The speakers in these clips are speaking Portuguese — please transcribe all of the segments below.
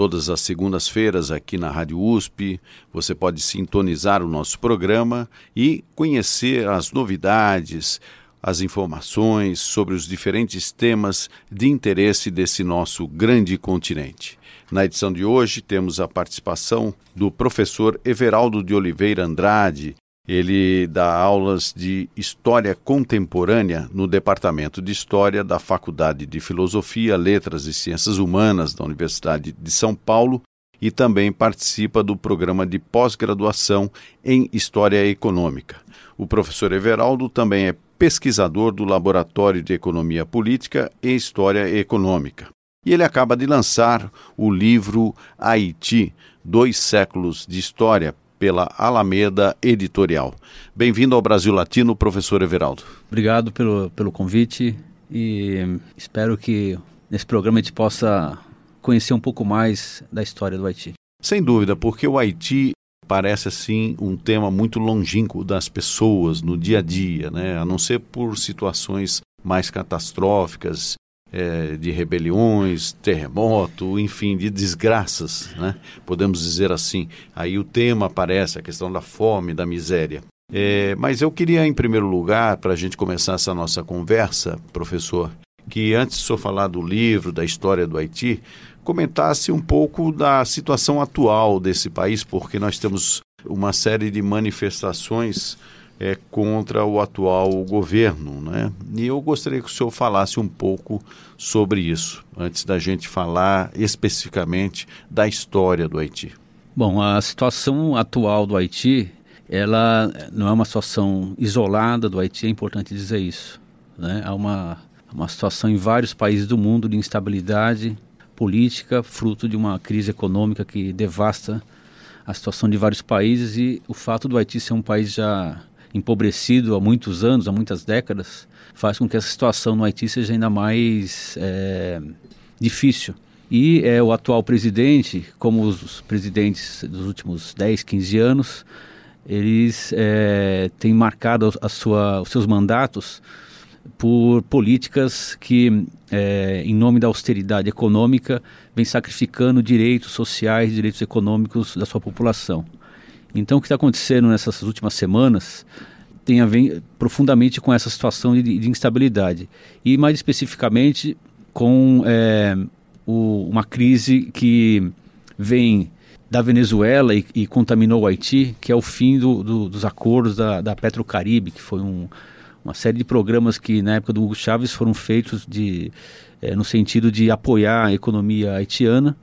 Todas as segundas-feiras aqui na Rádio USP, você pode sintonizar o nosso programa e conhecer as novidades, as informações sobre os diferentes temas de interesse desse nosso grande continente. Na edição de hoje, temos a participação do professor Everaldo de Oliveira Andrade, ele dá aulas de História Contemporânea no Departamento de História da Faculdade de Filosofia, Letras e Ciências Humanas da Universidade de São Paulo e também participa do programa de pós-graduação em História Econômica. O professor Everaldo também é pesquisador do Laboratório de Economia Política e História Econômica. E ele acaba de lançar o livro Haiti, Dois Séculos de História, pela Alameda Editorial. Bem-vindo ao Brasil Latino, professor Everaldo. Obrigado pelo, pelo convite e espero que nesse programa a gente possa conhecer um pouco mais da história do Haiti. Sem dúvida, porque o Haiti parece assim um tema muito longínquo das pessoas no dia a dia, né? A não ser por situações mais catastróficas é, de rebeliões, terremoto, enfim, de desgraças, né? podemos dizer assim. Aí o tema aparece, a questão da fome, da miséria. É, mas eu queria, em primeiro lugar, para a gente começar essa nossa conversa, professor, que antes de senhor falar do livro, da história do Haiti, comentasse um pouco da situação atual desse país, porque nós temos uma série de manifestações é, contra o atual governo. Né? E eu gostaria que o senhor falasse um pouco sobre isso, antes da gente falar especificamente da história do Haiti. Bom, a situação atual do Haiti, ela não é uma situação isolada do Haiti, é importante dizer isso. Né? Há uma, uma situação em vários países do mundo de instabilidade política, fruto de uma crise econômica que devasta a situação de vários países e o fato do Haiti ser um país já empobrecido há muitos anos, há muitas décadas, faz com que essa situação no Haiti seja ainda mais é, difícil. E é, o atual presidente, como os presidentes dos últimos 10, 15 anos, eles é, têm marcado a sua, os seus mandatos por políticas que, é, em nome da austeridade econômica, vem sacrificando direitos sociais, direitos econômicos da sua população. Então, o que está acontecendo nessas últimas semanas tem a ver profundamente com essa situação de, de instabilidade. E, mais especificamente, com é, o, uma crise que vem da Venezuela e, e, contaminou o Haiti, que é o fim do, do, dos acordos da, da Petrocaribe, que foi um, uma série de programas que, na época do Hugo Chávez, foram feitos de, é, no sentido de apoiar a economia haitiana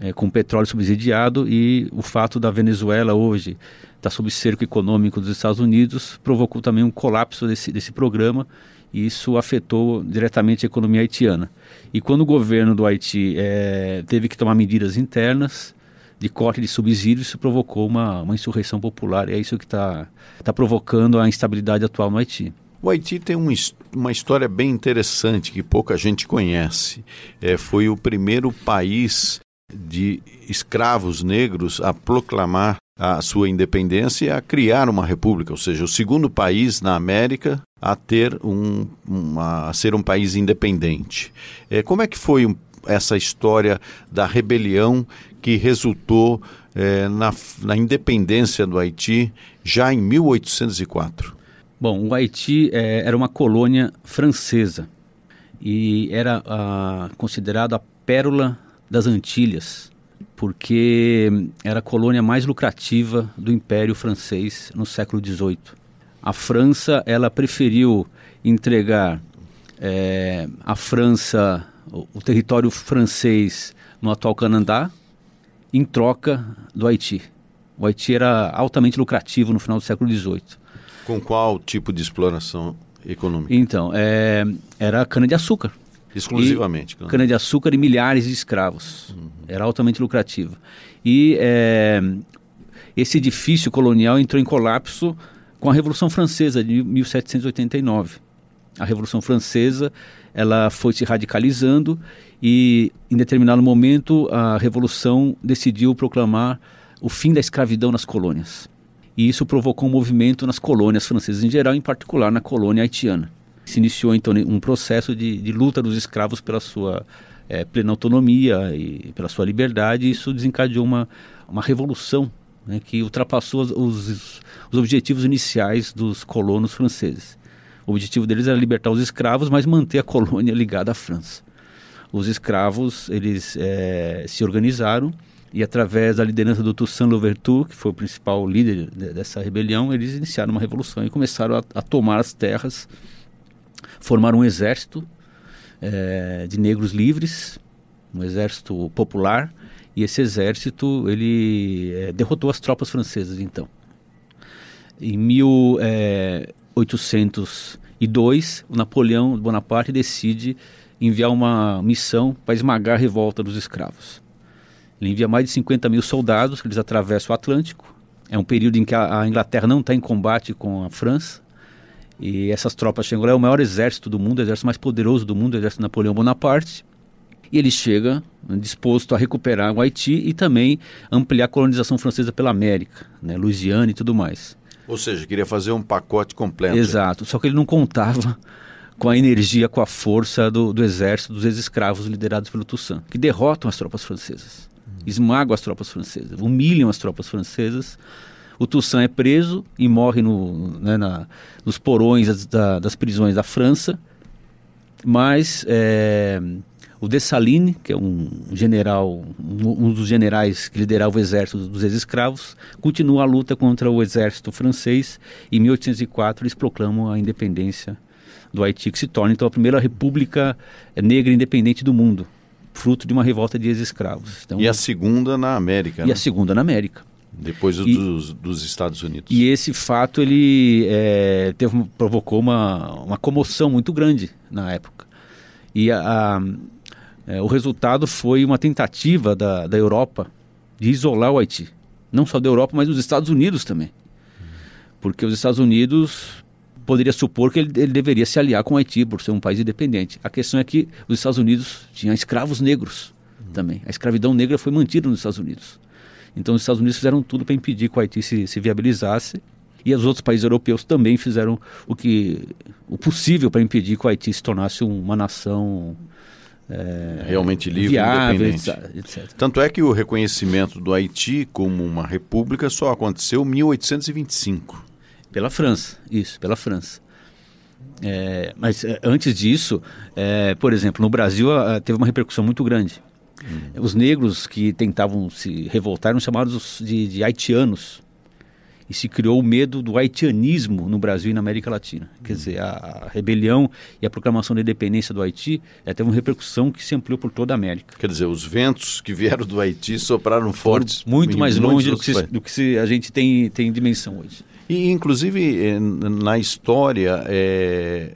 é, com petróleo subsidiado e o fato da Venezuela hoje estar tá sob cerco econômico dos Estados Unidos provocou também um colapso desse, desse programa e isso afetou diretamente a economia haitiana. E quando o governo do Haiti é, teve que tomar medidas internas de corte de subsídios, isso provocou uma, uma insurreição popular e é isso que está tá provocando a instabilidade atual no Haiti. O Haiti tem um, uma história bem interessante que pouca gente conhece. É, foi o primeiro país de escravos negros a proclamar a sua independência e a criar uma república, ou seja, o segundo país na América a ter um, uma, a ser um país independente. É, como é que foi um, essa história da rebelião que resultou é, na, na independência do Haiti já em 1804? Bom, o Haiti é, era uma colônia francesa e era ah, considerado a pérola das Antilhas, porque era a colônia mais lucrativa do Império Francês no século XVIII. A França ela preferiu entregar é, a França, o, o território francês no atual Canadá, em troca do Haiti. O Haiti era altamente lucrativo no final do século XVIII. Com qual tipo de exploração econômica? Então, é, era cana-de-açúcar. Exclusivamente. Cana-de-açúcar e milhares de escravos. Uhum. Era altamente lucrativo. E é, esse edifício colonial entrou em colapso com a Revolução Francesa de 1789. A Revolução Francesa ela foi se radicalizando e, em determinado momento, a Revolução decidiu proclamar o fim da escravidão nas colônias. E isso provocou um movimento nas colônias francesas em geral, em particular na colônia haitiana. Se iniciou então um processo de, de luta dos escravos pela sua é, plena autonomia e pela sua liberdade. E isso desencadeou uma, uma revolução né, que ultrapassou os, os, os objetivos iniciais dos colonos franceses. O objetivo deles era libertar os escravos, mas manter a colônia ligada à França. Os escravos eles é, se organizaram e através da liderança do Toussaint Louverture, que foi o principal líder dessa rebelião, eles iniciaram uma revolução e começaram a, a tomar as terras, formaram um exército é, de negros livres, um exército popular, e esse exército ele é, derrotou as tropas francesas então. Em 1802, é, o Napoleão Bonaparte decide enviar uma missão para esmagar a revolta dos escravos. Ele envia mais de 50 mil soldados, que eles atravessam o Atlântico. É um período em que a Inglaterra não está em combate com a França. E essas tropas chegam lá, é o maior exército do mundo, o exército mais poderoso do mundo, o exército de Napoleão Bonaparte. E ele chega né, disposto a recuperar o Haiti e também ampliar a colonização francesa pela América, né, Louisiana e tudo mais. Ou seja, queria fazer um pacote completo. Exato, só que ele não contava com a energia, com a força do, do exército dos ex-escravos liderados pelo Toussaint, que derrotam as tropas francesas esmagam as tropas francesas, humilham as tropas francesas. O Toussaint é preso e morre no, né, na, nos porões das, da, das prisões da França. Mas é, o Dessalines, que é um general, um, um dos generais que liderava o exército dos ex-escravos, continua a luta contra o exército francês. Em 1804 eles proclamam a independência do Haiti, que se torna então a primeira república negra independente do mundo fruto de uma revolta de ex-escravos. Então, e a segunda na América. E né? a segunda na América. Depois e, dos, dos, Estados Unidos. E esse fato ele é, teve, provocou uma, uma comoção muito grande na época. E a, a, é, o resultado foi uma tentativa da, da Europa de isolar o Haiti. Não só da Europa, mas dos Estados Unidos também. Porque os Estados Unidos poderia supor que ele, ele, deveria se aliar com o Haiti por ser um país independente. A questão é que os Estados Unidos tinham escravos negros também. A escravidão negra foi mantida nos Estados Unidos. Então os Estados Unidos fizeram tudo para impedir que o Haiti se, se viabilizasse e os outros países europeus também fizeram o que o possível para impedir que o Haiti se tornasse uma nação é, realmente livre, viável, independente. Etc. Tanto é que o reconhecimento do Haiti como uma república só aconteceu em 1825. Pela França, isso, pela França. É, mas é, antes disso, é, por exemplo, no Brasil teve uma repercussão muito grande. Hum. Os negros que tentavam se revoltar eram chamados de, de, haitianos. E se criou o medo do haitianismo no Brasil e na América Latina. Hum. Quer dizer, a, a, rebelião e a proclamação da independência do Haiti é, teve uma repercussão que se ampliou por toda a América. Quer dizer, os ventos que vieram do Haiti sopraram fortes. Muito mais longe do que, se, do que se a gente tem, tem dimensão hoje. E, inclusive, eh, na história, é,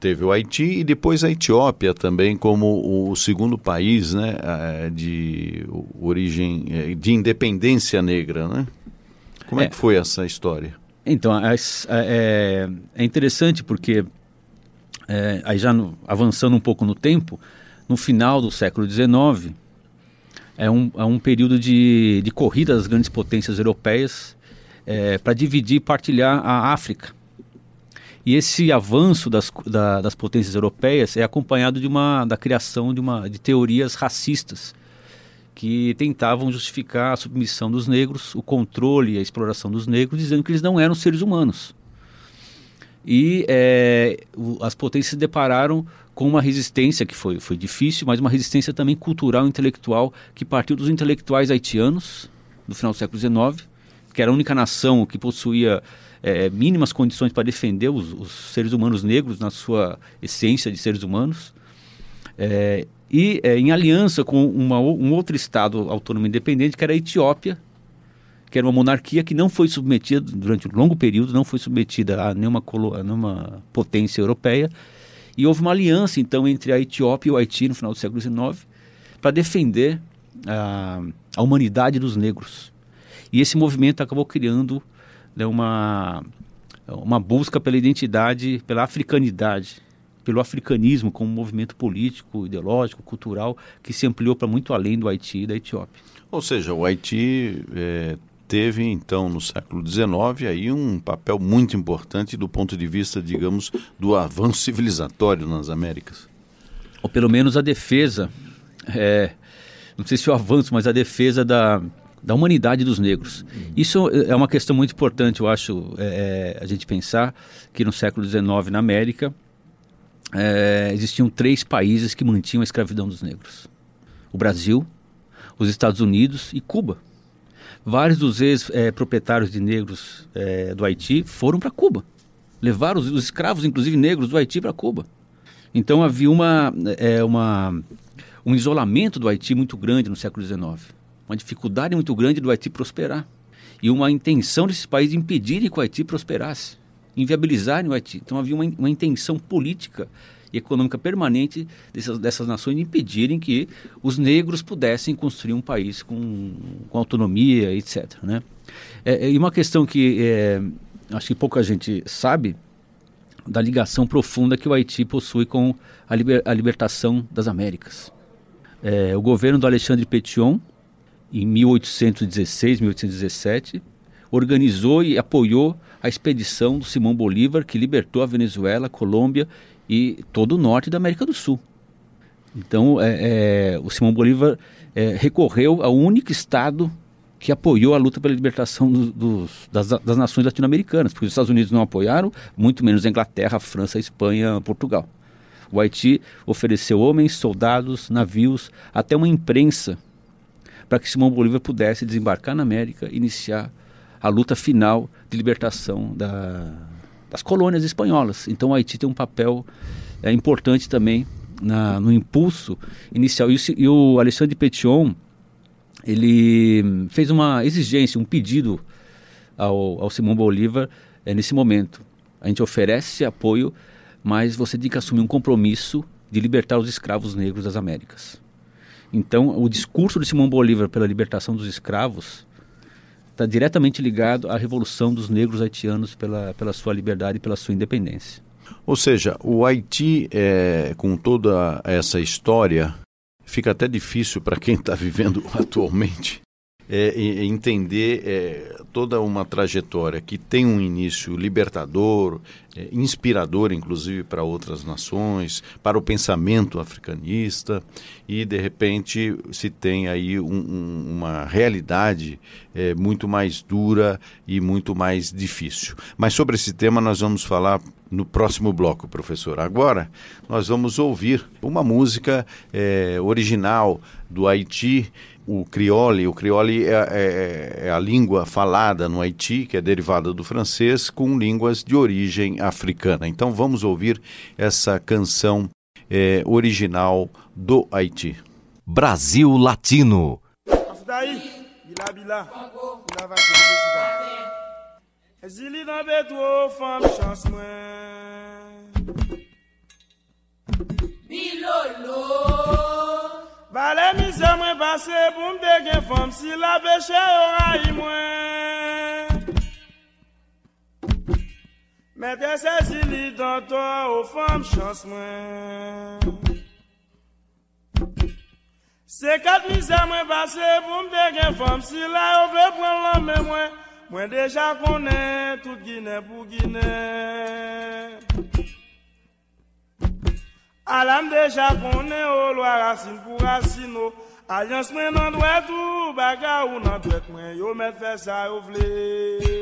teve o Haiti e depois a Etiópia também como o segundo país né, eh, de origem, de independência negra, né? Como é, é que foi essa história? Então, é, é, é interessante porque, é, aí já no, avançando um pouco no tempo, no final do século XIX, é um, é um período de, de corrida das grandes potências europeias é, para dividir e partilhar a África. E esse avanço das, da, das potências europeias é acompanhado de uma, da criação de, uma, de teorias racistas que tentavam justificar a submissão dos negros, o controle e a exploração dos negros, dizendo que eles não eram seres humanos. E é, as potências se depararam com uma resistência que foi, foi difícil, mas uma resistência também cultural e intelectual que partiu dos intelectuais haitianos do final do século XIX, que era a única nação que possuía é, mínimas condições para defender os, os, seres humanos negros na sua essência de seres humanos. É, e é, em aliança com uma, um outro estado autônomo independente, que era a Etiópia, que era uma monarquia que não foi submetida, durante um longo período, não foi submetida a nenhuma, a nenhuma potência europeia. E houve uma aliança, então, entre a Etiópia e o Haiti no final do século XIX para defender a, a humanidade dos negros. E esse movimento acabou criando né, uma, uma busca pela identidade, pela africanidade, pelo africanismo como movimento político, ideológico, cultural, que se ampliou para muito além do Haiti e da Etiópia. Ou seja, o Haiti é, teve, então, no século XIX, aí um papel muito importante do ponto de vista, digamos, do avanço civilizatório nas Américas. Ou pelo menos a defesa, é, não sei se o avanço, mas a defesa da, da humanidade dos negros. Isso é uma questão muito importante, eu acho, é, é a gente pensar que no século XIX, na América, é, existiam três países que mantinham a escravidão dos negros: o Brasil, os Estados Unidos e Cuba. Vários dos ex-proprietários de negros é, do Haiti foram para Cuba. Levaram os, os, escravos, inclusive negros, do Haiti para Cuba. Então havia uma, é, uma, um isolamento do Haiti muito grande no século XIX. Uma dificuldade muito grande do Haiti prosperar. E uma intenção desses países de impedirem que o Haiti prosperasse, inviabilizarem o Haiti. Então havia uma, uma intenção política e econômica permanente dessas, dessas nações de impedirem que os negros pudessem construir um país com, com autonomia, etc. Né? É, e uma questão que é, acho que pouca gente sabe da ligação profunda que o Haiti possui com a, liber, a libertação das Américas. É, o governo do Alexandre Petion, em 1816, 1817, organizou e apoiou a expedição do Simão Bolívar, que libertou a Venezuela, Colômbia e todo o norte da América do Sul. Então, é, é, o Simão Bolívar é, recorreu ao único estado que apoiou a luta pela libertação do, das, das, nações latino-americanas, porque os Estados Unidos não apoiaram, muito menos a Inglaterra, a França, a Espanha, Portugal. O Haiti ofereceu homens, soldados, navios, até uma imprensa para que Simão Bolívar pudesse desembarcar na América e iniciar a luta final de libertação da, das colônias espanholas. Então o Haiti tem um papel é, importante também na, no impulso inicial. E, e, o Alexandre Petion ele fez uma exigência, um pedido ao, ao Simão Bolívar é, nesse momento. A gente oferece apoio, mas você tem que assumir um compromisso de libertar os escravos negros das Américas. Então, o discurso de Simão Bolívar pela libertação dos escravos está diretamente ligado à revolução dos negros haitianos pela, pela sua liberdade e pela sua independência. Ou seja, o Haiti, é, com toda essa história, fica até difícil para quem está vivendo atualmente é, entender é, toda uma trajetória que tem um início libertador, é, inspirador, inclusive para outras nações, para o pensamento africanista, e de repente se tem aí um, um, uma realidade é, muito mais dura e muito mais difícil. Mas sobre esse tema nós vamos falar no próximo bloco, professor. Agora nós vamos ouvir uma música é, original do Haiti o criole. O criole é, é, é, a língua falada no Haiti, que é derivada do francês, com línguas de origem africana. Então vamos ouvir essa canção é, original do Haiti. Brasil Latino. Bilolo Vale mizè mwen pase pou mde gen fòm si la peche yo ray mwen. Mète se zili dan to ou fòm chans mwen. Se kat mizè mwen pase pou mde gen fòm si la yo vle pwen lan mè mwen. Mwen deja konen tout gine pou gine. Alam deja konen o lwa rasin pou rasino Alyans men nan dwet ou baga ou nan dwet mwen Yo met fè sa yo vle.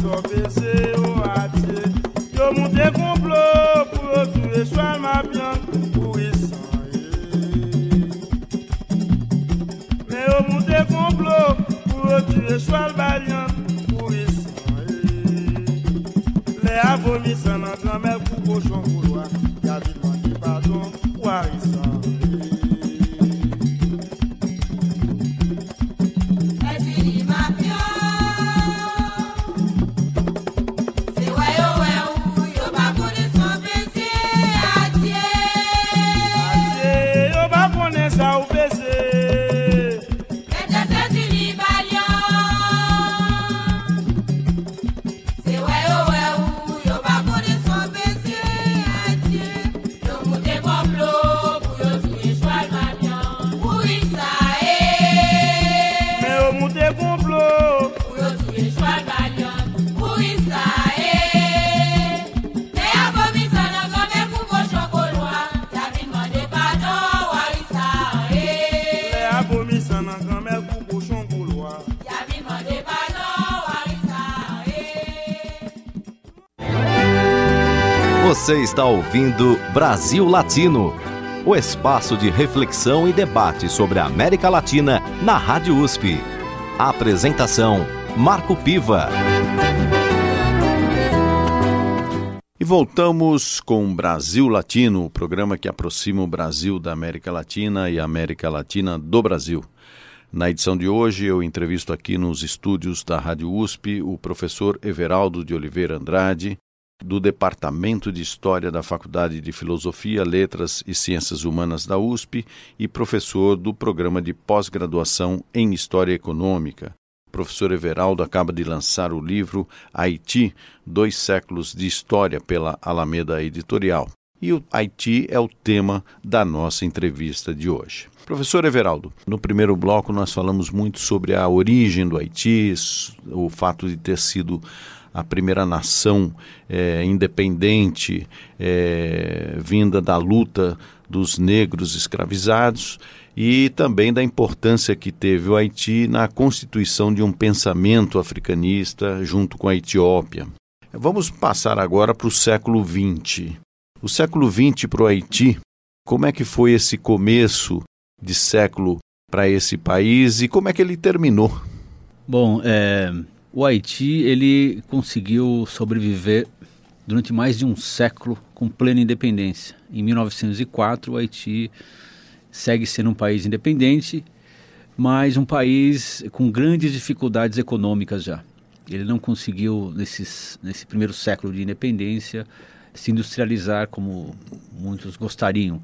Sopese yo ate Yo monte komplo pou yo tue chwal ma pyan Você está ouvindo Brasil Latino, o espaço de reflexão e debate sobre a América Latina na Rádio USP. Apresentação: Marco Piva. E voltamos com Brasil Latino, o programa que aproxima o Brasil da América Latina e a América Latina do Brasil. Na edição de hoje, eu entrevisto aqui nos estúdios da Rádio USP o professor Everaldo de Oliveira Andrade, do Departamento de História da Faculdade de Filosofia, Letras e Ciências Humanas da USP e professor do programa de pós-graduação em História Econômica. O professor Everaldo acaba de lançar o livro Haiti, Dois Séculos de História pela Alameda Editorial. E o Haiti é o tema da nossa entrevista de hoje. Professor Everaldo, no primeiro bloco nós falamos muito sobre a origem do Haiti, o fato de ter sido a primeira nação é, independente é, vinda da luta dos negros escravizados e também da importância que teve o Haiti na constituição de um pensamento africanista junto com a Etiópia. Vamos passar agora para o século XX. O século XX para o Haiti, como é que foi esse começo de século para esse país e como é que ele terminou? Bom, é, o Haiti ele conseguiu sobreviver durante mais de um século com plena independência. Em 1904, o Haiti segue sendo um país independente, mas um país com grandes dificuldades econômicas já. Ele não conseguiu, nesses, nesse primeiro século de independência, se industrializar como muitos gostariam.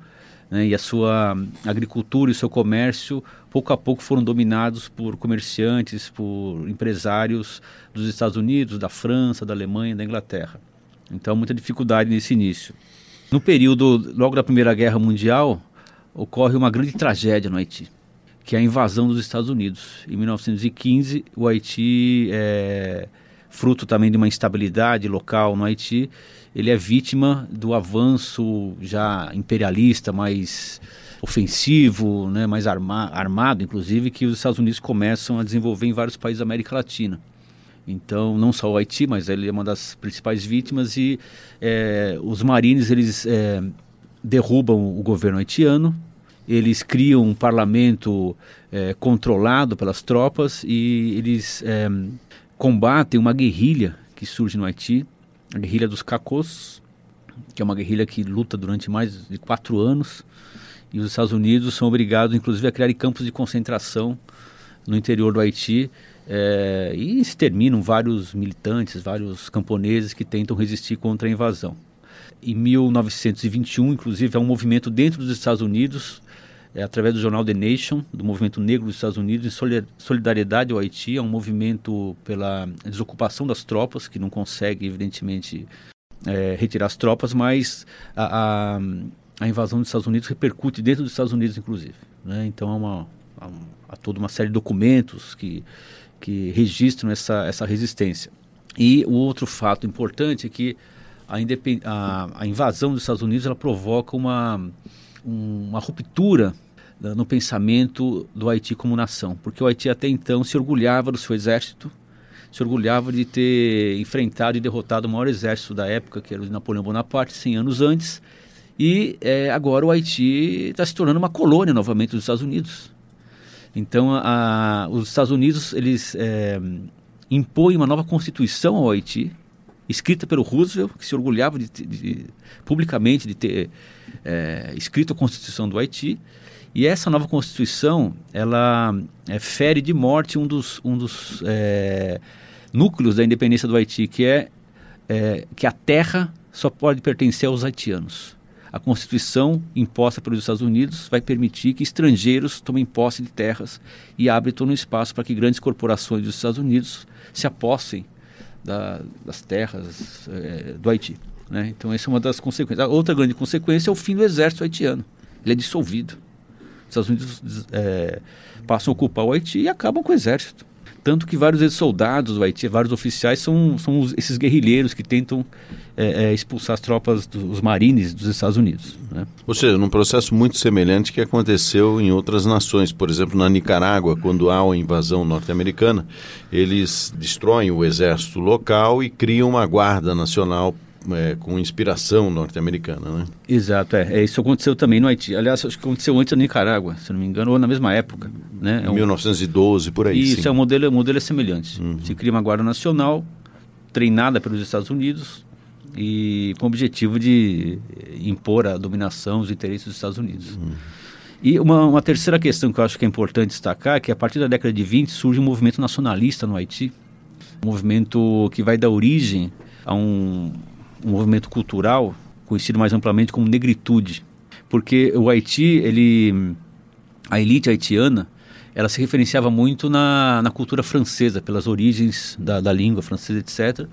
Né? E a sua agricultura e seu comércio, pouco a pouco, foram dominados por comerciantes, por empresários dos Estados Unidos, da França, da Alemanha, da Inglaterra. Então, muita dificuldade nesse início. No período, logo da Primeira Guerra Mundial, ocorre uma grande tragédia no Haiti, que é a invasão dos Estados Unidos. Em 1915, o Haiti, é, fruto também de uma instabilidade local no Haiti, ele é vítima do avanço já imperialista, mais ofensivo, né, mais arma, armado, inclusive, que os Estados Unidos começam a desenvolver em vários países da América Latina. Então, não só o Haiti, mas ele é uma das principais vítimas e é, os marines eles é, derrubam o governo haitiano, eles criam um parlamento é, controlado pelas tropas e eles é, combatem uma guerrilha que surge no Haiti, a guerrilha dos Cacos, que é uma guerrilha que luta durante mais de quatro anos e os Estados Unidos são obrigados, inclusive, a criar campos de concentração no interior do Haiti é, e exterminam vários militantes, vários camponeses que tentam resistir contra a invasão. Em 1921, inclusive, há um movimento dentro dos Estados Unidos, é, através do jornal The Nation, do movimento negro dos Estados Unidos, em solidariedade ao Haiti, é um movimento pela desocupação das tropas, que não consegue, evidentemente, é, retirar as tropas, mas a, a, a, invasão dos Estados Unidos repercute dentro dos Estados Unidos, inclusive. Né? Então, há, uma, há, há toda uma série de documentos que, que registram essa, essa resistência. E o outro fato importante é que a, a, a invasão dos Estados Unidos ela provoca uma, uma ruptura no pensamento do Haiti como nação, porque o Haiti até então se orgulhava do seu exército, se orgulhava de ter enfrentado e derrotado o maior exército da época, que era o de Napoleão Bonaparte, 100 anos antes, e é, agora o Haiti está se tornando uma colônia novamente dos Estados Unidos. Então, a, os Estados Unidos eles é, impõem uma nova constituição ao Haiti, escrita pelo Roosevelt, que se orgulhava de, de, de, publicamente de ter é, escrito a Constituição do Haiti. E essa nova Constituição, ela é, fere de morte um dos, um dos é, núcleos da independência do Haiti, que é, é que a terra só pode pertencer aos haitianos. A Constituição imposta pelos Estados Unidos vai permitir que estrangeiros tomem posse de terras e abre todo um espaço para que grandes corporações dos Estados Unidos se apossem da, das terras do Haiti. Né? Então, essa é uma das consequências. A outra grande consequência é o fim do exército haitiano. Ele é dissolvido. Os Estados Unidos é, passam a ocupar o Haiti e acabam com o exército. Tanto que vários soldados do Haiti, vários oficiais, são, são esses guerrilheiros que tentam é, é, expulsar as tropas dos marines dos Estados Unidos. Né? Ou seja, num processo muito semelhante que aconteceu em outras nações. Por exemplo, na Nicarágua, quando há uma invasão norte-americana, eles destroem o exército local e criam uma guarda nacional é, com inspiração norte-americana, né? Exato, é. é. Isso aconteceu também no Haiti. Aliás, acho que aconteceu antes na Nicarágua, se não me engano, ou na mesma época. Né? É um... 1912, por aí. Isso, sim. é um modelo, o modelo é semelhante. Uhum. Se cria uma guarda nacional, treinada pelos Estados Unidos e com o objetivo de impor a dominação, os interesses dos Estados Unidos. Uhum. E uma, uma, terceira questão que eu acho que é importante destacar é que a partir da década de 20 surge um movimento nacionalista no Haiti, um movimento que vai dar origem a um, um movimento cultural conhecido mais amplamente como negritude, porque o Haiti, ele, a elite haitiana, ela se referenciava muito na, na cultura francesa, pelas origens da, da língua francesa, etc.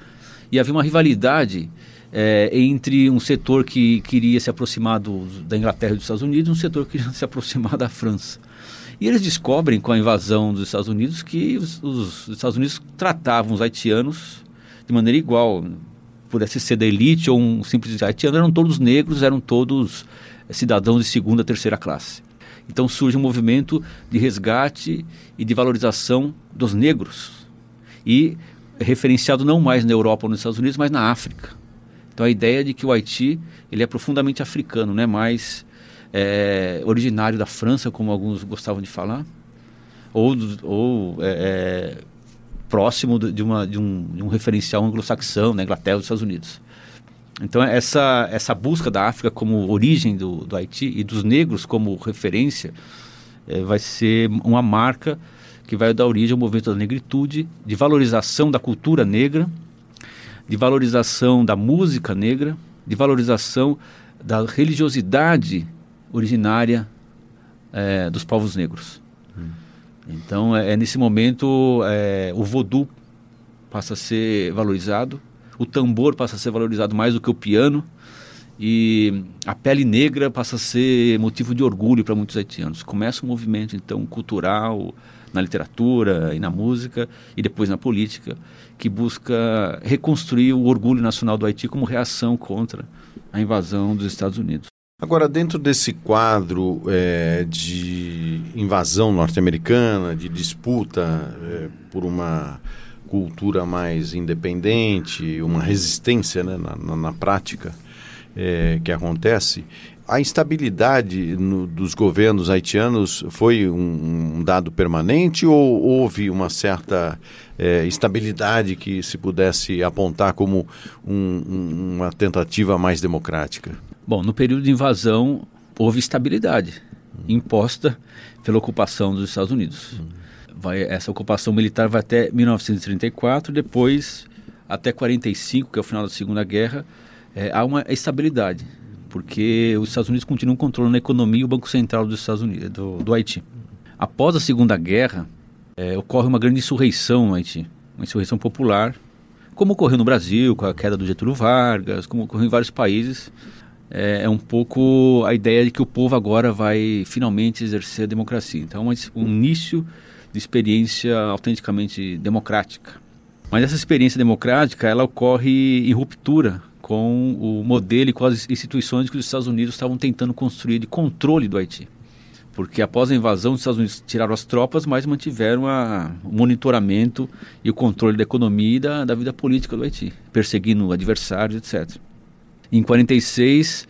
E havia uma rivalidade é, entre um setor que queria se aproximar do, da Inglaterra e dos Estados Unidos e um setor que queria se aproximar da França. E eles descobrem com a invasão dos Estados Unidos que os, os Estados Unidos tratavam os haitianos de maneira igual pudesse ser da elite ou um simples haitiano, eram todos negros, eram todos cidadãos de segunda, terceira classe. Então surge um movimento de resgate e de valorização dos negros e referenciado não mais na Europa ou nos Estados Unidos, mas na África. Então a ideia de que o Haiti ele é profundamente africano, não é mais é, originário da França, como alguns gostavam de falar, ou, ou é, é próximo de, uma, de, um, de um referencial anglo-saxão, na Inglaterra e dos Estados Unidos. Então, essa, essa busca da África como origem do, do Haiti e dos negros como referência é, vai ser uma marca que vai dar origem ao movimento da negritude, de valorização da cultura negra, de valorização da música negra, de valorização da religiosidade originária é, dos povos negros. Então, é, é nesse momento, é, o voodoo passa a ser valorizado, o tambor passa a ser valorizado mais do que o piano, e a pele negra passa a ser motivo de orgulho para muitos haitianos. Começa um movimento, então, cultural, na literatura e na música, e depois na política, que busca reconstruir o orgulho nacional do Haiti como reação contra a invasão dos Estados Unidos. Agora, dentro desse quadro é, de invasão norte-americana, de disputa é, por uma cultura mais independente, uma resistência né, na, na, na, prática é, que acontece, a instabilidade no, dos governos haitianos foi um, um, dado permanente ou houve uma certa é, estabilidade que se pudesse apontar como um, uma tentativa mais democrática? Bom, no período de invasão houve estabilidade imposta pela ocupação dos Estados Unidos. Vai, essa ocupação militar vai até 1934, depois até 45, que é o final da Segunda Guerra, é, há uma estabilidade, porque os Estados Unidos continuam controlando a economia e o Banco Central dos Estados Unidos, do, do Haiti. Após a Segunda Guerra, é, ocorre uma grande insurreição no Haiti, uma insurreição popular, como ocorreu no Brasil, com a queda do Getúlio Vargas, como ocorreu em vários países, é, é, um pouco a ideia de que o povo agora vai finalmente exercer a democracia. Então, é um início de experiência autenticamente democrática. Mas essa experiência democrática, ela ocorre em ruptura com o modelo e com as instituições que os Estados Unidos estavam tentando construir de controle do Haiti. Porque após a invasão, os Estados Unidos tiraram as tropas, mas mantiveram a, o monitoramento e o controle da economia e da, da vida política do Haiti, perseguindo adversários, etc. Em 46,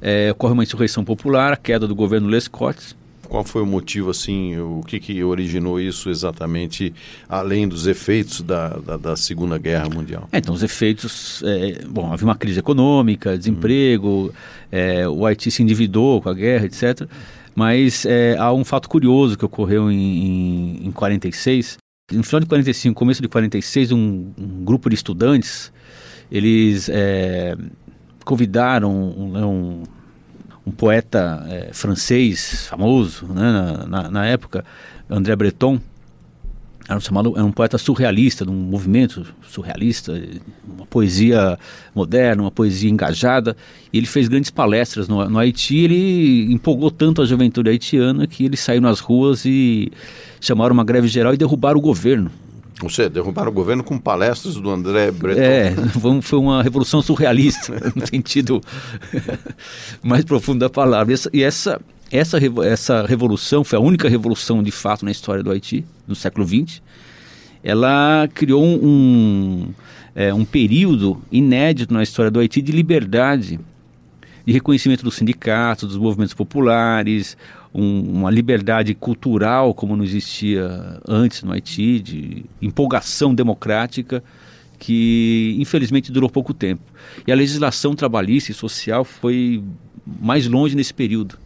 é, ocorre uma insurreição popular, a queda do governo Lescott, Qual foi o motivo, assim, o que, que originou isso exatamente, além dos efeitos da, da, da Segunda Guerra Mundial? É, então, os efeitos. É, bom, havia uma crise econômica, desemprego, é, o Haiti se endividou com a guerra, etc. Mas é, há um fato curioso que ocorreu em, em, em 46. No final de 45, começo de 46, um, um grupo de estudantes, eles é, convidaram um, né, um, um poeta é, francês famoso né, na, na, na, época, André Breton, era um, chamado, era um poeta surrealista, de um movimento surrealista, uma poesia moderna, uma poesia engajada. E ele fez grandes palestras no, no Haiti. Ele empolgou tanto a juventude haitiana que ele saiu nas ruas e chamaram uma greve geral e derrubaram o governo. Você derrubaram o governo com palestras do André Breton. É, foi uma revolução surrealista, no sentido mais profundo da palavra. E essa, essa, essa revolução foi a única revolução de fato na história do Haiti, no século XX. Ela criou um, é, um período inédito na história do Haiti de liberdade, de reconhecimento dos sindicatos, dos movimentos populares, um, uma liberdade cultural como não existia antes no Haiti, de empolgação democrática que infelizmente durou pouco tempo. E a legislação trabalhista e social foi mais longe nesse período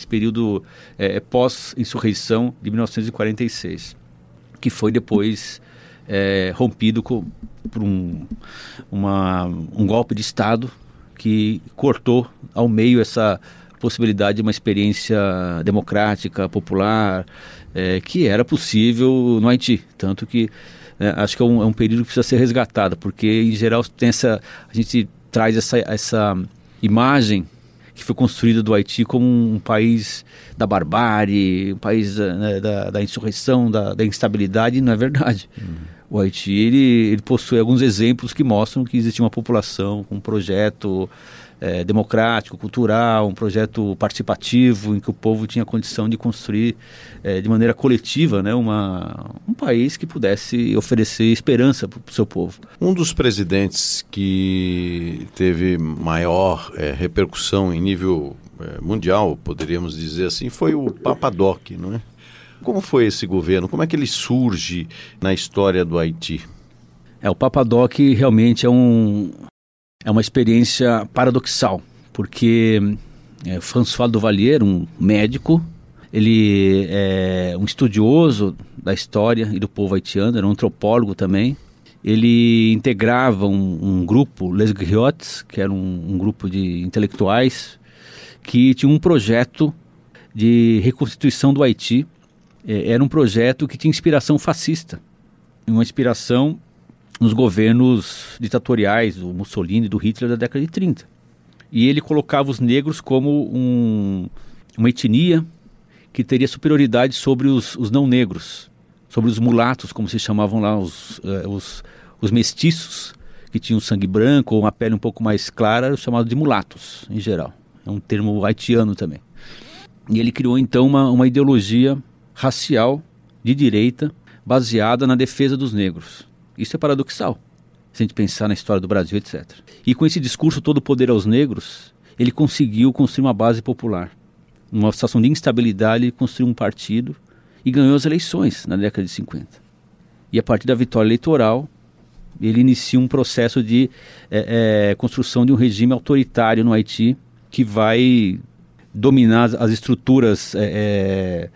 esse período é, é, pós-insurreição de 1946, que foi depois é, rompido com, por um, uma, um golpe de Estado que cortou ao meio essa possibilidade de uma experiência democrática, popular, é, que era possível no Haiti. Tanto que é, acho que é um, é um, período que precisa ser resgatado, porque em geral tem essa, a gente traz essa, essa imagem que foi construída do Haiti como um país da barbárie, um país né, da, da, insurreição, da, da, instabilidade, e não é verdade. Uhum. O Haiti ele, ele, possui alguns exemplos que mostram que existe uma população com um projeto é, democrático, cultural, um projeto participativo em que o povo tinha condição de construir é, de maneira coletiva né, uma, um país que pudesse oferecer esperança para o seu povo. Um dos presidentes que teve maior é, repercussão em nível mundial, poderíamos dizer assim, foi o Papadoc, não é? Como foi esse governo? Como é que ele surge na história do Haiti? É, o Papadoc realmente é um, é uma experiência paradoxal, porque é, François Duvalier, um médico, ele é um estudioso da história e do povo haitiano, era um antropólogo também. Ele integrava um, um grupo, Les Griots, que era um, um grupo de intelectuais, que tinha um projeto de reconstituição do Haiti. É, era um projeto que tinha inspiração fascista, uma inspiração nos governos ditatoriais do Mussolini e do Hitler da década de 30. E ele colocava os negros como um, uma etnia que teria superioridade sobre os, os, não negros, sobre os mulatos, como se chamavam lá, os, uh, os, os mestiços, que tinham sangue branco ou uma pele um pouco mais clara, eram chamados de mulatos, em geral. É um termo haitiano também. E ele criou então uma, uma ideologia racial de direita baseada na defesa dos negros. Isso é paradoxal, se a gente pensar na história do Brasil, etc. E com esse discurso todo poder aos negros, ele conseguiu construir uma base popular. Numa situação de instabilidade, ele construiu um partido e ganhou as eleições na década de 50. E a partir da vitória eleitoral, ele inicia um processo de é, é, construção de um regime autoritário no Haiti que vai dominar as estruturas é,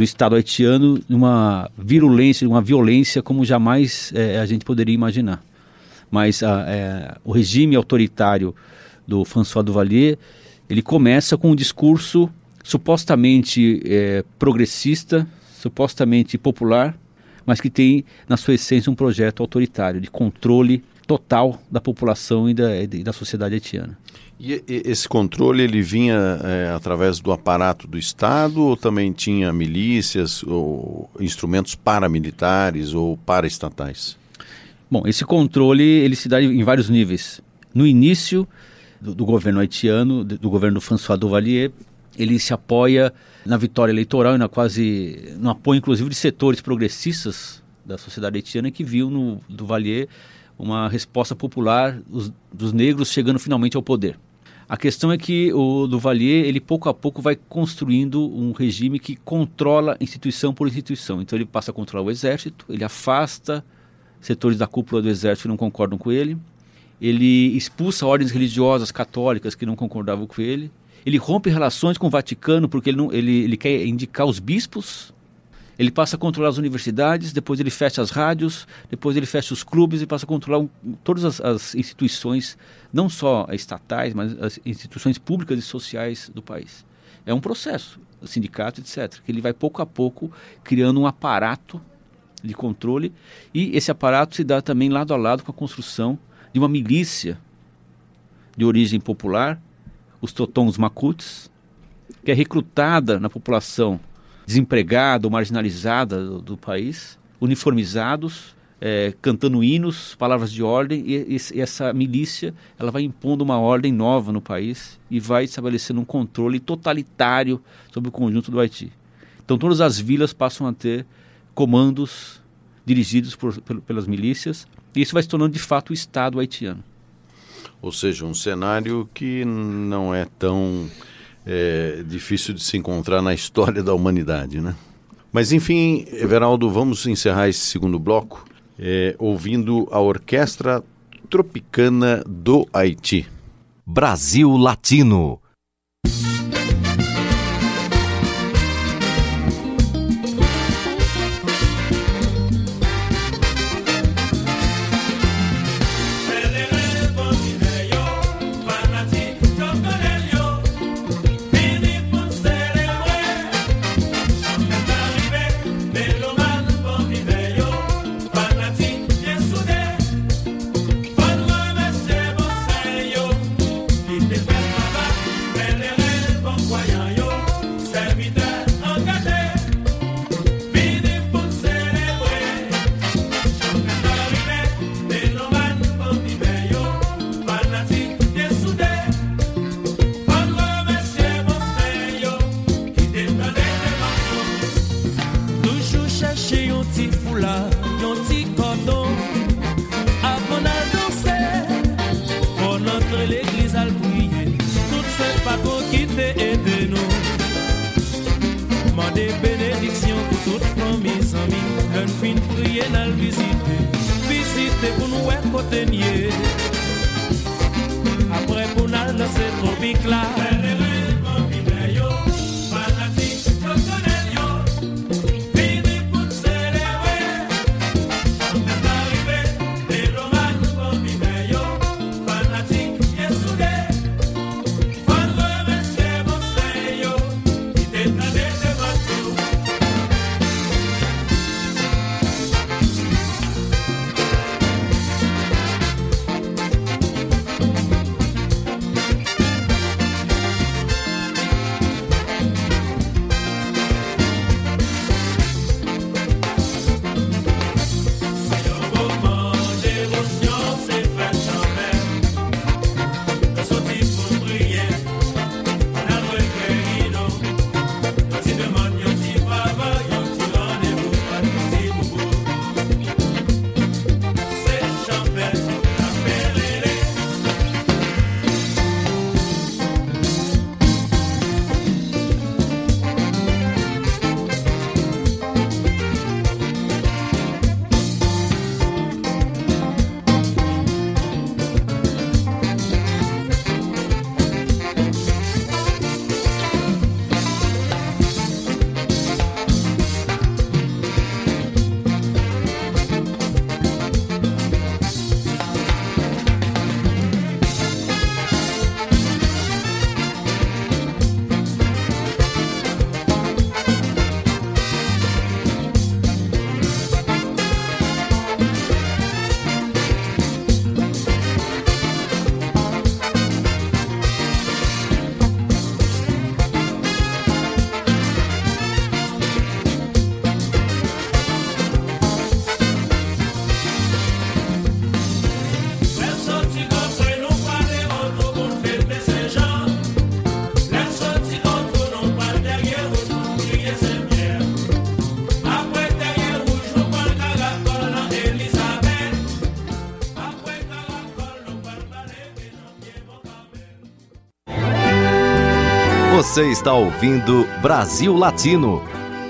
do Estado haitiano uma virulência, uma violência como jamais é, a gente poderia imaginar. Mas a, é, o regime autoritário do François Duvalier, ele começa com um discurso supostamente é, progressista, supostamente popular, mas que tem na sua essência um projeto autoritário de controle total da população e da, e da sociedade haitiana. E esse controle ele vinha é, através do aparato do Estado ou também tinha milícias ou instrumentos paramilitares ou paraestatais? Bom, esse controle ele se dá em vários níveis. No início do, do governo haitiano, do, governo do François Duvalier, ele se apoia na vitória eleitoral e na quase no apoio inclusive de setores progressistas da sociedade haitiana que viu no Duvalier uma resposta popular dos, dos negros chegando finalmente ao poder. A questão é que o Duvalier, ele pouco a pouco vai construindo um regime que controla instituição por instituição. Então ele passa a controlar o exército, ele afasta setores da cúpula do exército que não concordam com ele, ele expulsa ordens religiosas católicas que não concordavam com ele, ele rompe relações com o Vaticano porque ele, não, ele, ele quer indicar os bispos, ele passa a controlar as universidades, depois ele fecha as rádios, depois ele fecha os clubes e passa a controlar um, todas as, as, instituições, não só estatais, mas as instituições públicas e sociais do país. É um processo, sindicato, etc., que ele vai pouco a pouco criando um aparato de controle e esse aparato se dá também lado a lado com a construção de uma milícia de origem popular, os totons macuts, que é recrutada na população desempregada marginalizada do, do país, uniformizados, é, cantando hinos, palavras de ordem, e, e, essa milícia ela vai impondo uma ordem nova no país e vai estabelecendo um controle totalitário sobre o conjunto do Haiti. Então todas as vilas passam a ter comandos dirigidos por, pelas milícias, e isso vai se tornando de fato o Estado haitiano. Ou seja, um cenário que não é tão é, difícil de se encontrar na história da humanidade, né? Mas enfim, Everaldo, vamos encerrar esse segundo bloco é, ouvindo a Orquestra Tropicana do Haiti. Brasil Latino Você está ouvindo Brasil Latino,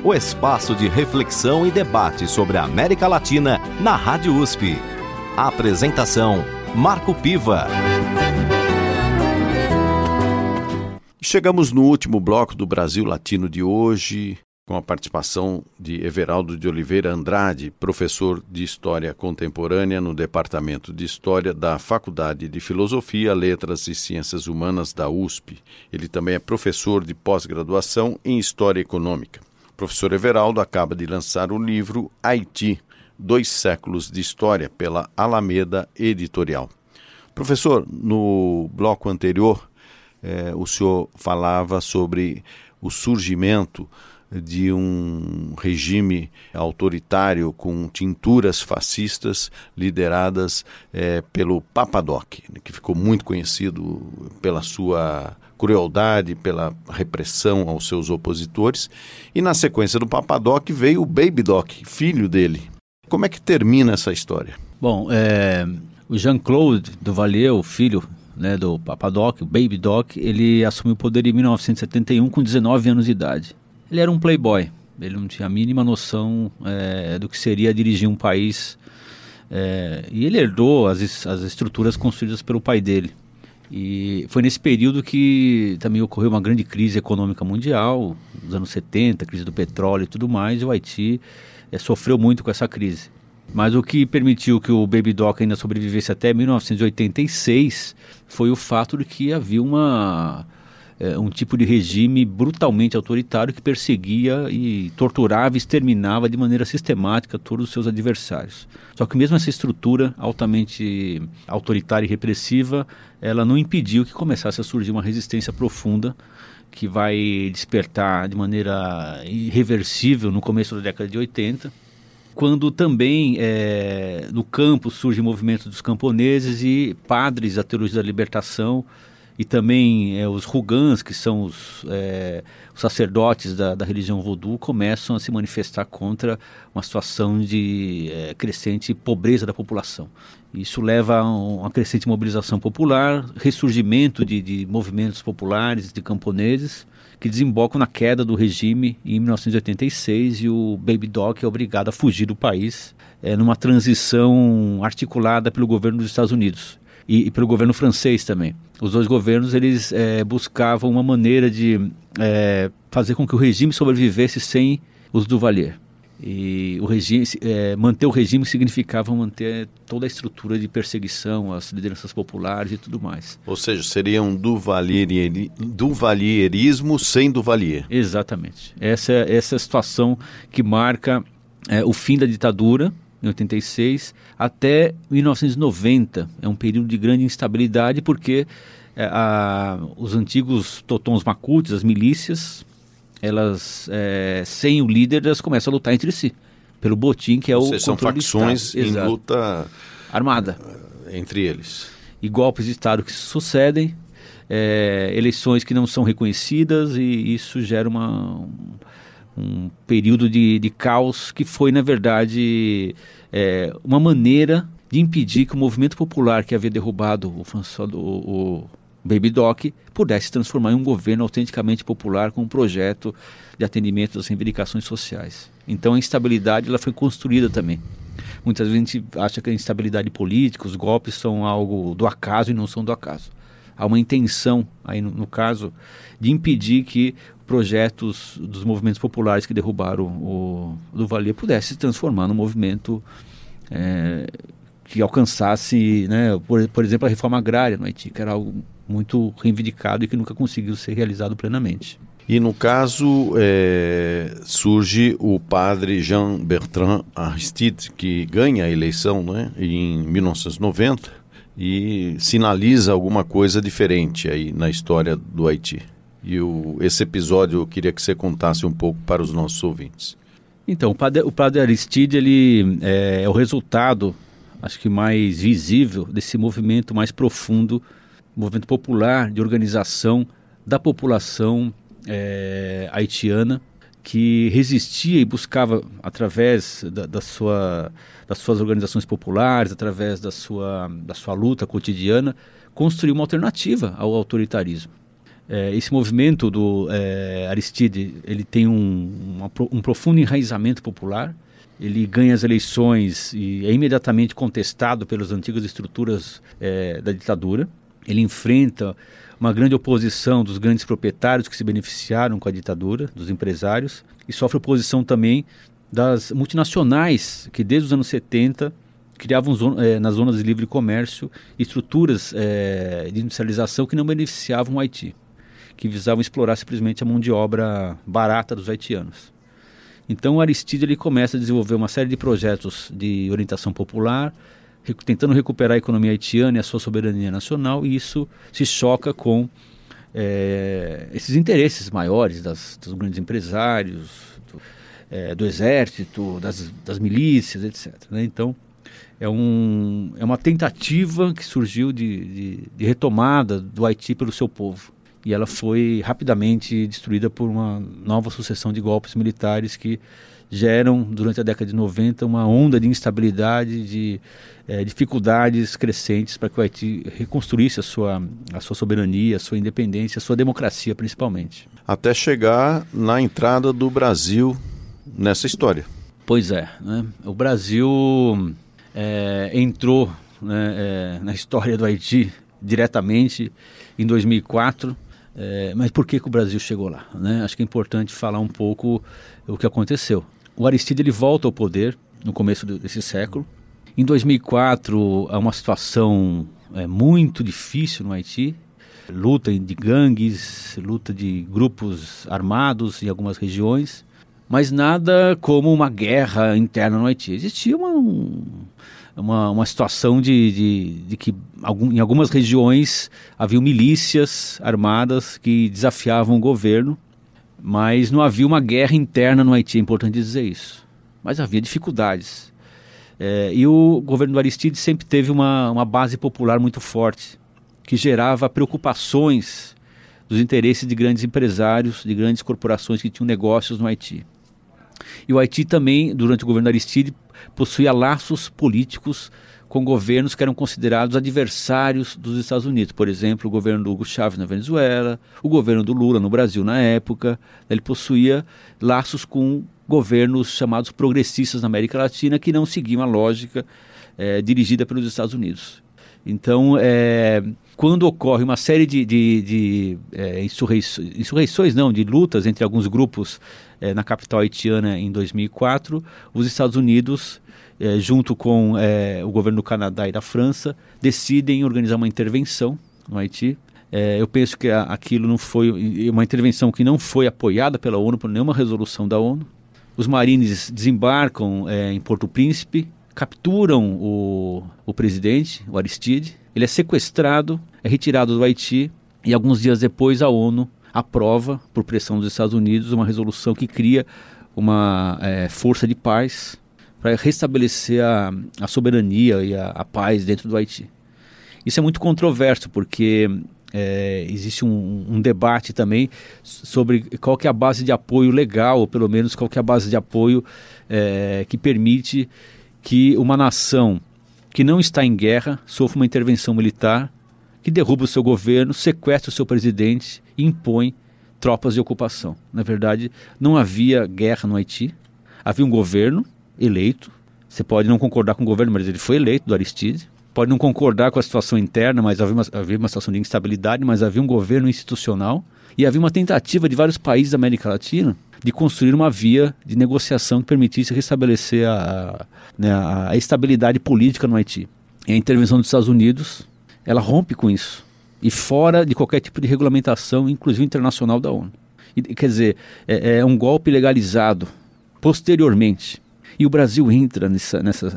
o espaço de reflexão e debate sobre a América Latina na Rádio USP. Apresentação: Marco Piva. Chegamos no último bloco do Brasil Latino de hoje, com a participação de Everaldo de Oliveira Andrade, professor de História Contemporânea no Departamento de História da Faculdade de Filosofia, Letras e Ciências Humanas da USP. Ele também é professor de pós-graduação em História Econômica. O professor Everaldo acaba de lançar o livro Haiti, Dois Séculos de História, pela Alameda Editorial. Professor, no bloco anterior, eh, o senhor falava sobre o surgimento de um regime autoritário com tinturas fascistas lideradas eh, pelo Papadoc, que ficou muito conhecido pela sua crueldade, pela repressão aos seus opositores. E na sequência do Papadoc veio o Baby Doc, filho dele. Como é que termina essa história? Bom, é, o Jean-Claude Duvalier, o filho né, do Papadoc, o Baby Doc, ele assumiu o poder em 1971 com 19 anos de idade. Ele era um playboy, ele não tinha a mínima noção é, do que seria dirigir um país. É, e ele herdou as, as estruturas construídas pelo pai dele. E foi nesse período que também ocorreu uma grande crise econômica mundial, nos anos 70, crise do petróleo e tudo mais, e o Haiti é, sofreu muito com essa crise. Mas o que permitiu que o Baby Doc ainda sobrevivesse até 1986 foi o fato de que havia uma, é, um tipo de regime brutalmente autoritário que perseguia e torturava e exterminava de maneira sistemática todos os seus adversários. Só que mesmo essa estrutura altamente autoritária e repressiva, ela não impediu que começasse a surgir uma resistência profunda que vai despertar de maneira irreversível no começo da década de 80 quando também é, no campo surge o movimento dos camponeses e padres da teologia da libertação e também é, os rugans, que são os, é, os sacerdotes da, da, religião vodou, começam a se manifestar contra uma situação de é, crescente pobreza da população. Isso leva a uma crescente mobilização popular, ressurgimento de, de movimentos populares, de camponeses, que desembocam na queda do regime em 1986 e o Baby Doc é obrigado a fugir do país é, numa transição articulada pelo governo dos Estados Unidos e, e pelo governo francês também. Os dois governos eles é, buscavam uma maneira de é, fazer com que o regime sobrevivesse sem os Duvalier. E o regime, é, manter o regime significava manter toda a estrutura de perseguição às lideranças populares e tudo mais. Ou seja, seria um Duvalieri, Duvalierismo sem Duvalier. Exatamente. Essa, essa é a situação que marca é, o fim da ditadura, em 86, até 1990. É um período de grande instabilidade porque é, a, os antigos totons macutes, as milícias, elas, é, sem o líder, elas começam a lutar entre si. Pelo botim, que é o seja, São facções em luta armada. Entre eles. E golpes de Estado que se sucedem, é, eleições que não são reconhecidas, e isso gera uma, um, período de, de, caos que foi, na verdade, é, uma maneira de impedir que o movimento popular que havia derrubado o, o, o Baby Doc pudesse se transformar em um governo autenticamente popular com um projeto de atendimento das reivindicações sociais. Então a instabilidade ela foi construída também. Muitas vezes a gente acha que a instabilidade política, os golpes são algo do acaso e não são do acaso. Há uma intenção, aí no, no caso, de impedir que projetos dos movimentos populares que derrubaram o, o Duvalier pudessem se transformar num movimento é, que alcançasse, né, por, por exemplo, a reforma agrária no Haiti, que era algo muito reivindicado e que nunca conseguiu ser realizado plenamente. E no caso é, surge o padre Jean Bertrand Aristide, que ganha a eleição né, em 1990 e sinaliza alguma coisa diferente aí na história do Haiti. E o, esse episódio eu queria que você contasse um pouco para os nossos ouvintes. Então, o padre, o padre Aristide ele é, é o resultado, acho que mais visível desse movimento mais profundo movimento popular de organização da população é, haitiana que resistia e buscava através da, da, sua, das suas organizações populares, através da sua, da sua luta cotidiana, construir uma alternativa ao autoritarismo. É, esse movimento do é, Aristide, ele tem um, uma, um profundo enraizamento popular, ele ganha as eleições e é imediatamente contestado pelas antigas estruturas é, da ditadura. Ele enfrenta uma grande oposição dos grandes proprietários que se beneficiaram com a ditadura, dos empresários, e sofre oposição também das multinacionais que desde os anos 70 criavam é, nas zonas de livre comércio estruturas é, de industrialização que não beneficiavam o Haiti, que visavam explorar simplesmente a mão de obra barata dos haitianos. Então Aristide ele começa a desenvolver uma série de projetos de orientação popular, tentando recuperar a economia haitiana e a sua soberania nacional, e isso se choca com é, esses interesses maiores das, dos grandes empresários, do, é, do exército, das, das milícias, etc. Né? Então, é, um, é uma tentativa que surgiu de, de, de, retomada do Haiti pelo seu povo. E ela foi rapidamente destruída por uma nova sucessão de golpes militares que geram, durante a década de 90, uma onda de instabilidade, de é, dificuldades crescentes para que o Haiti reconstruísse a sua, a sua soberania, a sua independência, a sua democracia, principalmente. Até chegar na entrada do Brasil nessa história. Pois é. Né? O Brasil é, entrou né, é, na história do Haiti diretamente em 2004. É, mas por que, que o Brasil chegou lá? Né? Acho que é importante falar um pouco o que aconteceu o Aristide ele volta ao poder no começo desse século. Em 2004, há uma situação é, muito difícil no Haiti. Luta de gangues, luta de grupos armados em algumas regiões, mas nada como uma guerra interna no Haiti. Existia uma, uma, uma situação de, de, de que algum, em algumas regiões havia milícias armadas que desafiavam o governo mas não havia uma guerra interna no Haiti, é importante dizer isso. Mas havia dificuldades. É, e o governo do Aristide sempre teve uma, uma base popular muito forte, que gerava preocupações dos interesses de grandes empresários, de grandes corporações que tinham negócios no Haiti. E o Haiti também, durante o governo do Aristide, possuía laços políticos com governos que eram considerados adversários dos Estados Unidos. Por exemplo, o governo do Hugo Chávez na Venezuela, o governo do Lula no Brasil na época. Ele possuía laços com governos chamados progressistas na América Latina que não seguiam a lógica é, dirigida pelos Estados Unidos. Então, é, quando ocorre uma série de, de, de é, insurreições, insurreições, não, de lutas entre alguns grupos é, na capital haitiana em 2004, os Estados Unidos é, junto com é, o governo do Canadá e da França, decidem organizar uma intervenção no Haiti. É, eu penso que a, aquilo não foi uma intervenção que não foi apoiada pela ONU por nenhuma resolução da ONU. Os marines desembarcam é, em Porto Príncipe, capturam o, o presidente, o Aristide. Ele é sequestrado, é retirado do Haiti e alguns dias depois a ONU aprova, por pressão dos Estados Unidos, uma resolução que cria uma é, força de paz para restabelecer a, a, soberania e a, a, paz dentro do Haiti. Isso é muito controverso, porque é, existe um, um, debate também sobre qual que é a base de apoio legal, ou pelo menos qual que é a base de apoio é, que permite que uma nação que não está em guerra sofra uma intervenção militar que derruba o seu governo, sequestra o seu presidente e impõe tropas de ocupação. Na verdade, não havia guerra no Haiti, havia um governo eleito. Você pode não concordar com o governo, mas ele foi eleito do Aristide. Pode não concordar com a situação interna, mas havia uma, havia uma situação de instabilidade, mas havia um governo institucional. E havia uma tentativa de vários países da América Latina de construir uma via de negociação que permitisse restabelecer a, a, né, a estabilidade política no Haiti. E a intervenção dos Estados Unidos, ela rompe com isso. E fora de qualquer tipo de regulamentação, inclusive internacional da ONU. E, quer dizer, é, é um golpe legalizado posteriormente e o Brasil entra nessa, nessa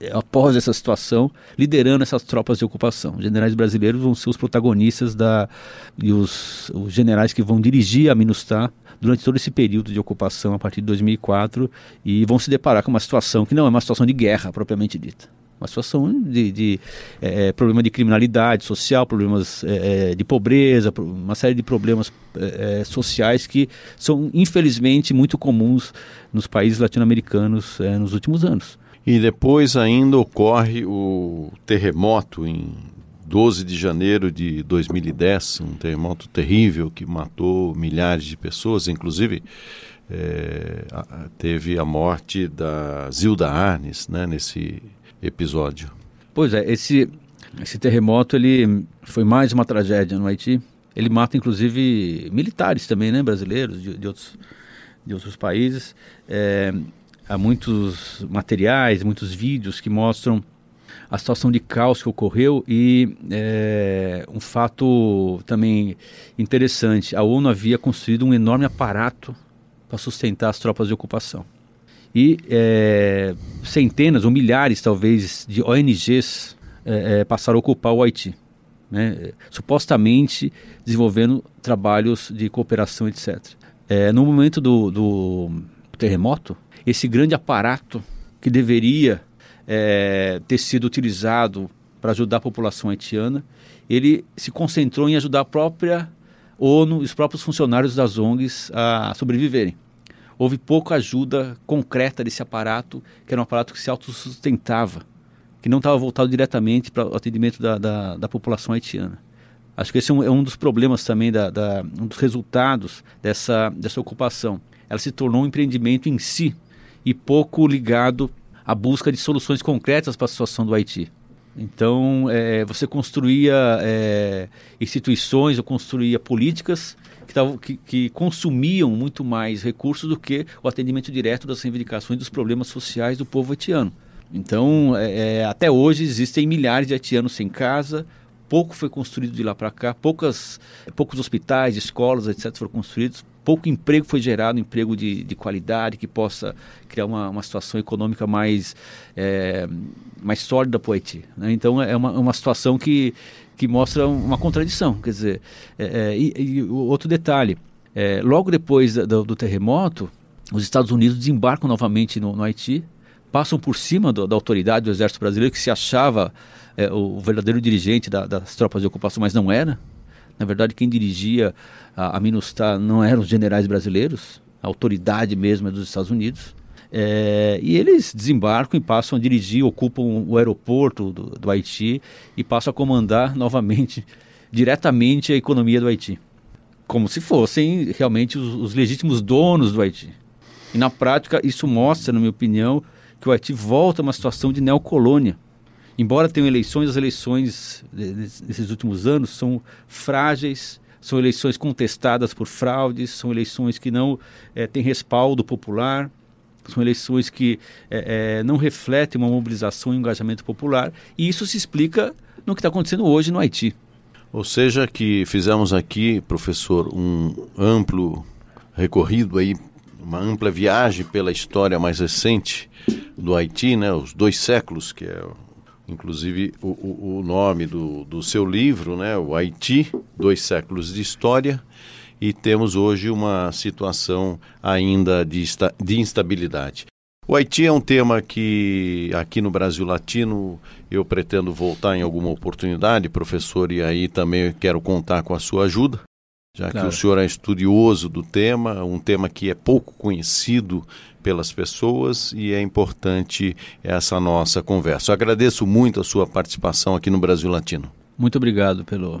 é, após essa situação, liderando essas tropas de ocupação. Os generais brasileiros vão ser os protagonistas da, e os, os generais que vão dirigir a MINUSTAH durante todo esse período de ocupação a partir de 2004 e vão se deparar com uma situação que não é uma situação de guerra propriamente dita uma situação de, de é, problema de criminalidade social, problemas é, de pobreza, uma série de problemas é, sociais que são infelizmente muito comuns nos países latino-americanos nos últimos anos. E depois ainda ocorre o terremoto em 12 de janeiro de 2010, um terremoto terrível que matou milhares de pessoas, inclusive é, teve a morte da Zilda Arnes né, nesse episódio. Pois é, esse, esse terremoto ele foi mais uma tragédia no Haiti. Ele mata inclusive militares também, né, brasileiros de, de outros, de outros países. É, há muitos materiais, muitos vídeos que mostram a situação de caos que ocorreu e é, um fato também interessante: a ONU havia construído um enorme aparato para sustentar as tropas de ocupação. E é, centenas ou milhares, talvez, de ONGs é, é, passaram a ocupar o Haiti, né? supostamente desenvolvendo trabalhos de cooperação, etc. É, no momento do, do terremoto, esse grande aparato que deveria é, ter sido utilizado para ajudar a população haitiana, ele se concentrou em ajudar a própria ONU e os próprios funcionários das ONGs a sobreviverem. Houve pouca ajuda concreta desse aparato, que era um aparato que se autossustentava, que não estava voltado diretamente para o atendimento da, da, da, população haitiana. Acho que esse é um, é um dos problemas também, da, da, um dos resultados dessa, dessa ocupação. Ela se tornou um empreendimento em si e pouco ligado à busca de soluções concretas para a situação do Haiti. Então, é, você construía é, instituições ou construía políticas tavam, que, que, consumiam muito mais recursos do que o atendimento direto das reivindicações dos problemas sociais do povo haitiano. Então, é, é até hoje existem milhares de haitianos sem casa, pouco foi construído de lá para cá, poucas, poucos hospitais, escolas, etc., foram construídos, pouco emprego foi gerado, emprego de, de qualidade, que possa criar uma, uma situação econômica mais, é, mais sólida para o Haiti. Né? Então é uma, uma situação que, que mostra uma contradição. Quer dizer, é, é, e, e, outro detalhe, é, logo depois do, do, terremoto, os Estados Unidos desembarcam novamente no, no Haiti, passam por cima do, da autoridade do exército brasileiro, que se achava é, o verdadeiro dirigente da, das tropas de ocupação, mas não era. Na verdade, quem dirigia a, a MINUSTAH não eram os generais brasileiros, a autoridade mesmo é dos Estados Unidos. É, e eles desembarcam e passam a dirigir, ocupam o aeroporto do, do Haiti e passam a comandar novamente, diretamente, a economia do Haiti. Como se fossem realmente os, os legítimos donos do Haiti. E na prática, isso mostra, na minha opinião, que o Haiti volta a uma situação de neocolônia embora tenham eleições, as eleições desses últimos anos são frágeis, são eleições contestadas por fraudes, são eleições que não é, têm respaldo popular, são eleições que é, é, não refletem uma mobilização e um engajamento popular, e isso se explica no que está acontecendo hoje no Haiti. Ou seja, que fizemos aqui, professor, um amplo recorrido aí, uma ampla viagem pela história mais recente do Haiti, né, os dois séculos, que é inclusive o, o, o nome do, do seu livro, né, o Haiti, Dois Séculos de História, e temos hoje uma situação ainda de, de instabilidade. O Haiti é um tema que aqui no Brasil Latino eu pretendo voltar em alguma oportunidade, professor, e aí também quero contar com a sua ajuda, já claro. que o senhor é estudioso do tema, um tema que é pouco conhecido pelas pessoas e é importante essa nossa conversa. Eu agradeço muito a sua participação aqui no Brasil Latino. Muito obrigado pelo,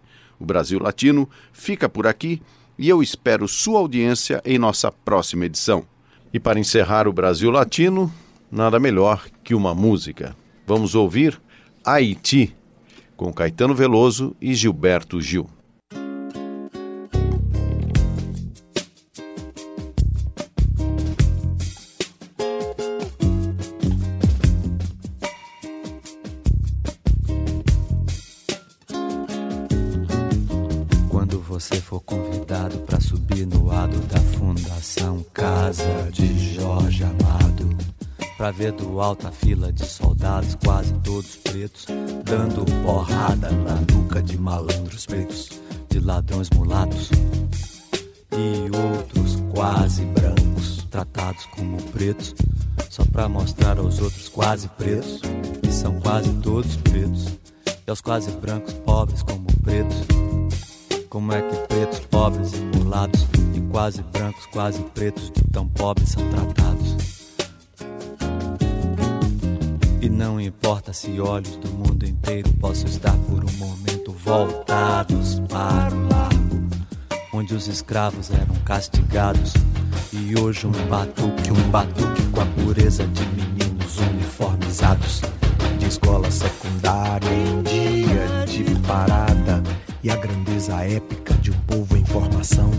O Brasil Latino fica por aqui e eu espero sua audiência em nossa próxima edição. E para encerrar o Brasil Latino, nada melhor que uma música. Vamos ouvir Haiti com Caetano Veloso e Gilberto Gil. For convidado para subir no ado da Fundação Casa de Jorge Amado, pra ver do alto a fila de soldados, quase todos pretos, dando porrada na nuca de malandros pretos, de ladrões mulatos e outros quase brancos, tratados como pretos, só pra mostrar aos outros quase pretos, que são quase todos pretos, e aos quase brancos pobres como pretos. Como é que pretos, pobres e mulatos, e quase brancos, quase pretos, de tão pobres são tratados? E não importa se olhos do mundo inteiro possam estar por um momento voltados para o largo, onde os escravos eram castigados. E hoje um batuque, um batuque com a pureza de meninos uniformizados. De escola secundária em dia de parada e a grandeza épica de um povo em formação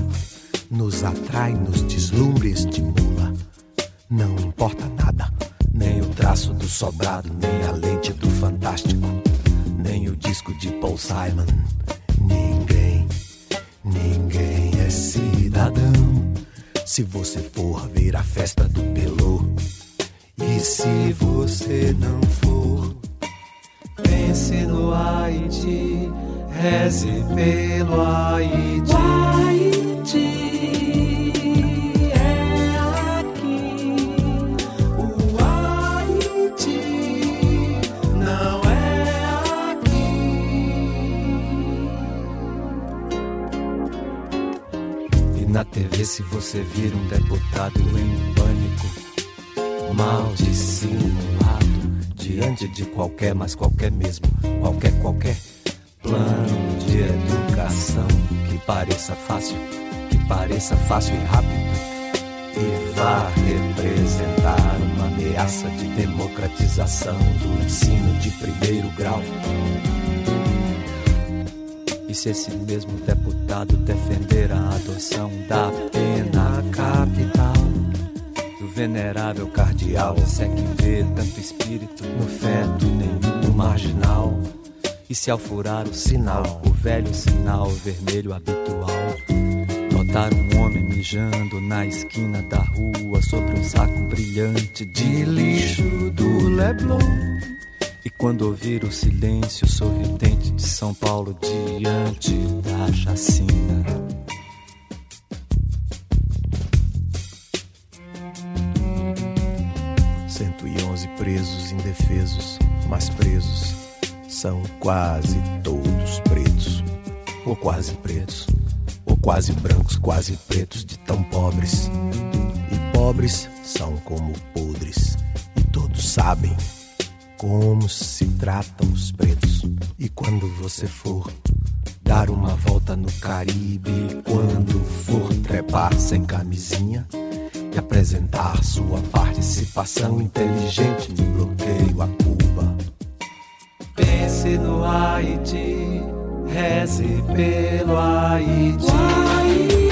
nos atrai nos deslumbres de mula. Não importa nada, nem o traço do sobrado, nem a lente do fantástico, nem o disco de Paul Simon. Ninguém, ninguém é cidadão. Se você for ver a festa do Pelô, e se você não for, pense no Haiti, reze pelo Haiti. O Haiti é aqui, o Haiti não é aqui. E na TV, se você vir um deputado em pânico, mal dissimulado, diante de qualquer, mas qualquer mesmo, qualquer, qualquer plano de educação que pareça fácil, que pareça fácil e rápido, e vá representar uma ameaça de democratização do ensino de primeiro grau. E se esse mesmo deputado defender a adoção da pena capital do venerável cardeal, se é que vê tanto espírito no feto nenhum no marginal. E se ao furar o sinal, o velho sinal vermelho habitual, notar um homem mijando na esquina da rua sobre um saco brilhante de lixo do Leblon. E quando ouvir o silêncio sorridente de São Paulo diante da chacina. 111 presos indefesos, mas presos são quase todos pretos, ou quase pretos, ou quase brancos, quase pretos de tão pobres. E pobres são como podres, e todos sabem como se tratam os pretos. E quando você for dar uma volta no Caribe, quando for trepar sem camisinha e apresentar sua participação inteligente no bloqueio a Cuba. Pense no Haiti, reze pelo Haiti.